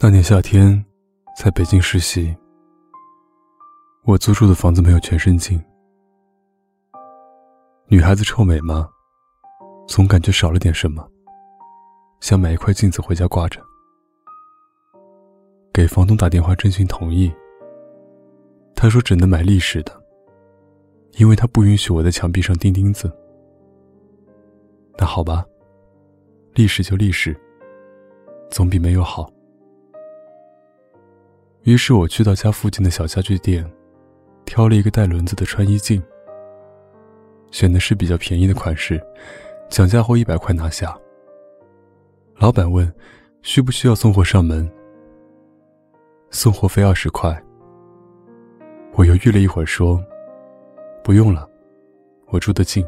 那年夏天，在北京实习，我租住的房子没有全身镜。女孩子臭美吗？总感觉少了点什么。想买一块镜子回家挂着。给房东打电话征询同意。他说只能买立式的，因为他不允许我在墙壁上钉钉子。那好吧，立式就立式，总比没有好。于是我去到家附近的小家具店，挑了一个带轮子的穿衣镜，选的是比较便宜的款式，讲价后一百块拿下。老板问：“需不需要送货上门？”送货费二十块。我犹豫了一会儿说：“不用了，我住得近，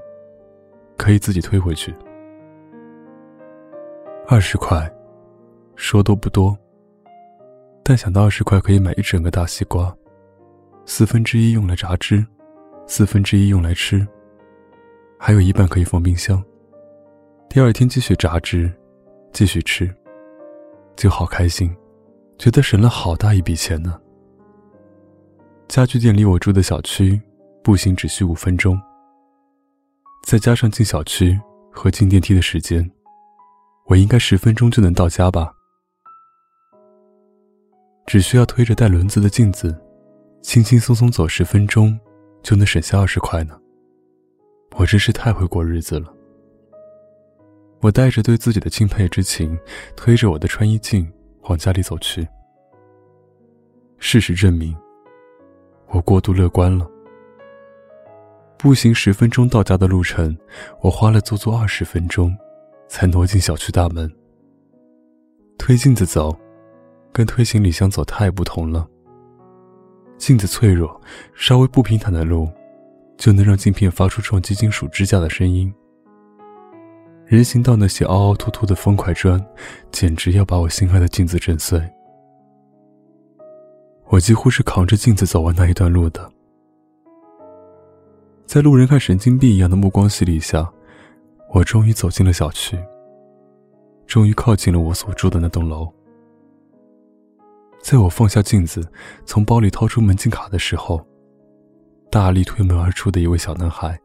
可以自己推回去。”二十块，说多不多。但想到二十块可以买一整个大西瓜，四分之一用来榨汁，四分之一用来吃，还有一半可以放冰箱。第二天继续榨汁，继续吃，就好开心，觉得省了好大一笔钱呢。家具店离我住的小区步行只需五分钟，再加上进小区和进电梯的时间，我应该十分钟就能到家吧。只需要推着带轮子的镜子，轻轻松松走十分钟，就能省下二十块呢。我真是太会过日子了。我带着对自己的敬佩之情，推着我的穿衣镜往家里走去。事实证明，我过度乐观了。步行十分钟到家的路程，我花了足足二十分钟，才挪进小区大门。推镜子走。跟推行李箱走太不同了。镜子脆弱，稍微不平坦的路，就能让镜片发出撞击金属支架的声音。人行道那些凹凹凸凸的方块砖，简直要把我心爱的镜子震碎。我几乎是扛着镜子走完那一段路的。在路人看神经病一样的目光洗礼下，我终于走进了小区，终于靠近了我所住的那栋楼。在我放下镜子，从包里掏出门禁卡的时候，大力推门而出的一位小男孩，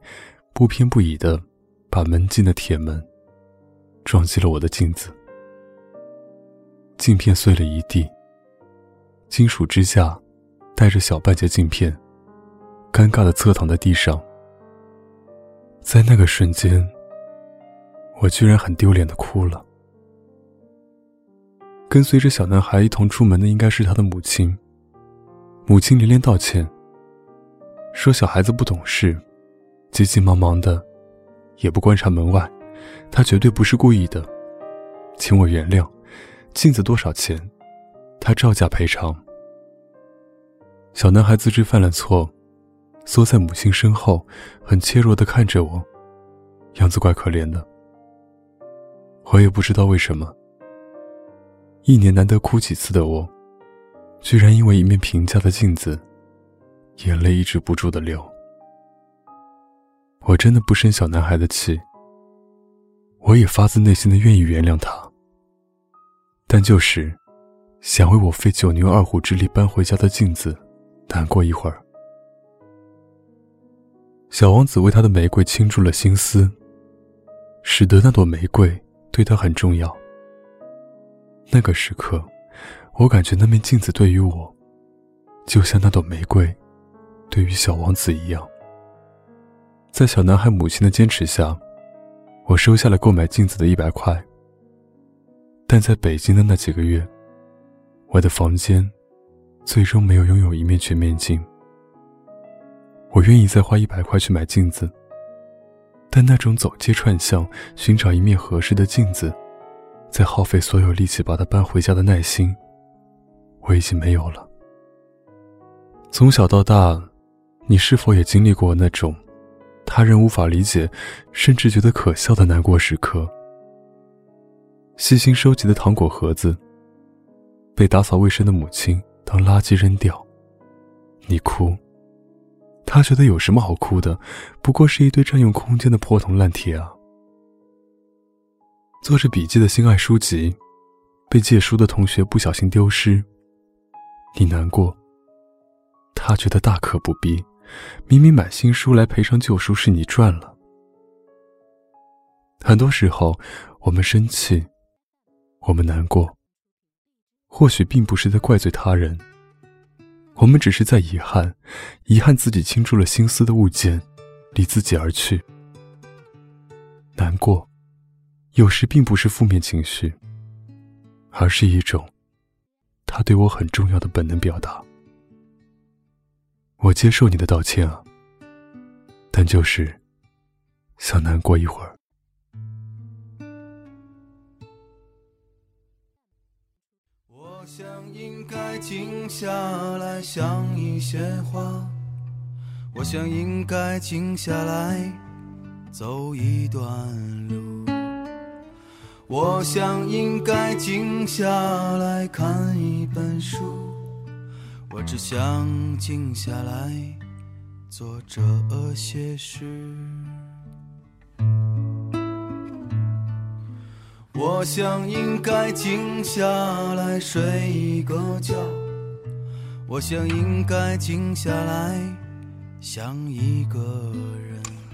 不偏不倚的把门禁的铁门撞击了我的镜子，镜片碎了一地。金属支架带着小半截镜片，尴尬的侧躺在地上。在那个瞬间，我居然很丢脸的哭了。跟随着小男孩一同出门的应该是他的母亲。母亲连连道歉，说小孩子不懂事，急急忙忙的，也不观察门外，他绝对不是故意的，请我原谅。镜子多少钱？他照价赔偿。小男孩自知犯了错，缩在母亲身后，很怯弱的看着我，样子怪可怜的。我也不知道为什么。一年难得哭几次的我，居然因为一面平价的镜子，眼泪抑制不住的流。我真的不生小男孩的气，我也发自内心的愿意原谅他。但就是想为我费九牛二虎之力搬回家的镜子，难过一会儿。小王子为他的玫瑰倾注了心思，使得那朵玫瑰对他很重要。那个时刻，我感觉那面镜子对于我，就像那朵玫瑰，对于小王子一样。在小男孩母亲的坚持下，我收下了购买镜子的一百块。但在北京的那几个月，我的房间最终没有拥有一面全面镜。我愿意再花一百块去买镜子，但那种走街串巷寻找一面合适的镜子。在耗费所有力气把它搬回家的耐心，我已经没有了。从小到大，你是否也经历过那种他人无法理解，甚至觉得可笑的难过时刻？细心收集的糖果盒子被打扫卫生的母亲当垃圾扔掉，你哭，他觉得有什么好哭的？不过是一堆占用空间的破铜烂铁啊。做着笔记的心爱书籍，被借书的同学不小心丢失，你难过。他觉得大可不必，明明买新书来赔偿旧书是你赚了。很多时候，我们生气，我们难过，或许并不是在怪罪他人，我们只是在遗憾，遗憾自己倾注了心思的物件离自己而去。难过，有时并不是负面情绪，而是一种他对我很重要的本能表达。我接受你的道歉啊，但就是想难过一会儿。我想应该静下来想一些话，我想应该静下来走一段路，我想应该静下来看一本书。我只想静下来做这些事。我想应该静下来睡一个觉。我想应该静下来想一个人。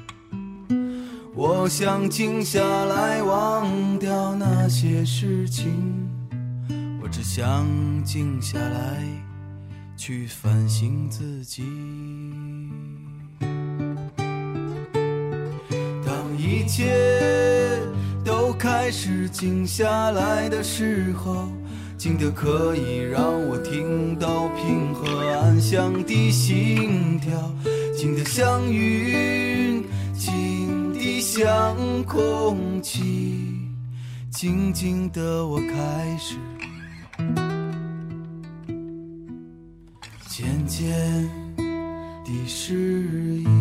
我想静下来忘掉那些事情。我只想静下来。去反省自己。当一切都开始静下来的时候，静得可以让我听到平和安详的心跳，静的像云，像空气，静静的我开始。渐渐的适应。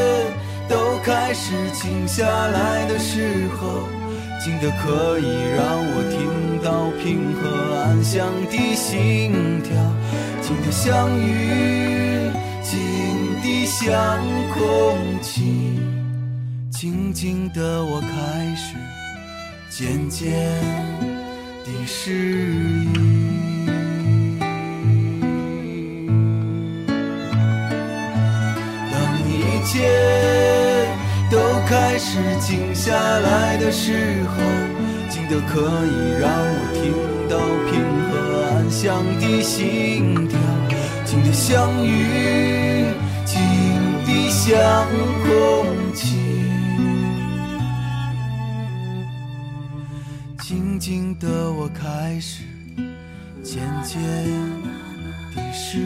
都开始静下来的时候，静得可以让我听到平和安详的心跳，静得像云，静得像空气，静静的我开始渐渐的适应。是静下来的时候，静得可以让我听到平和安详的心跳，静得像云，静得像空气，静静的我开始渐渐的适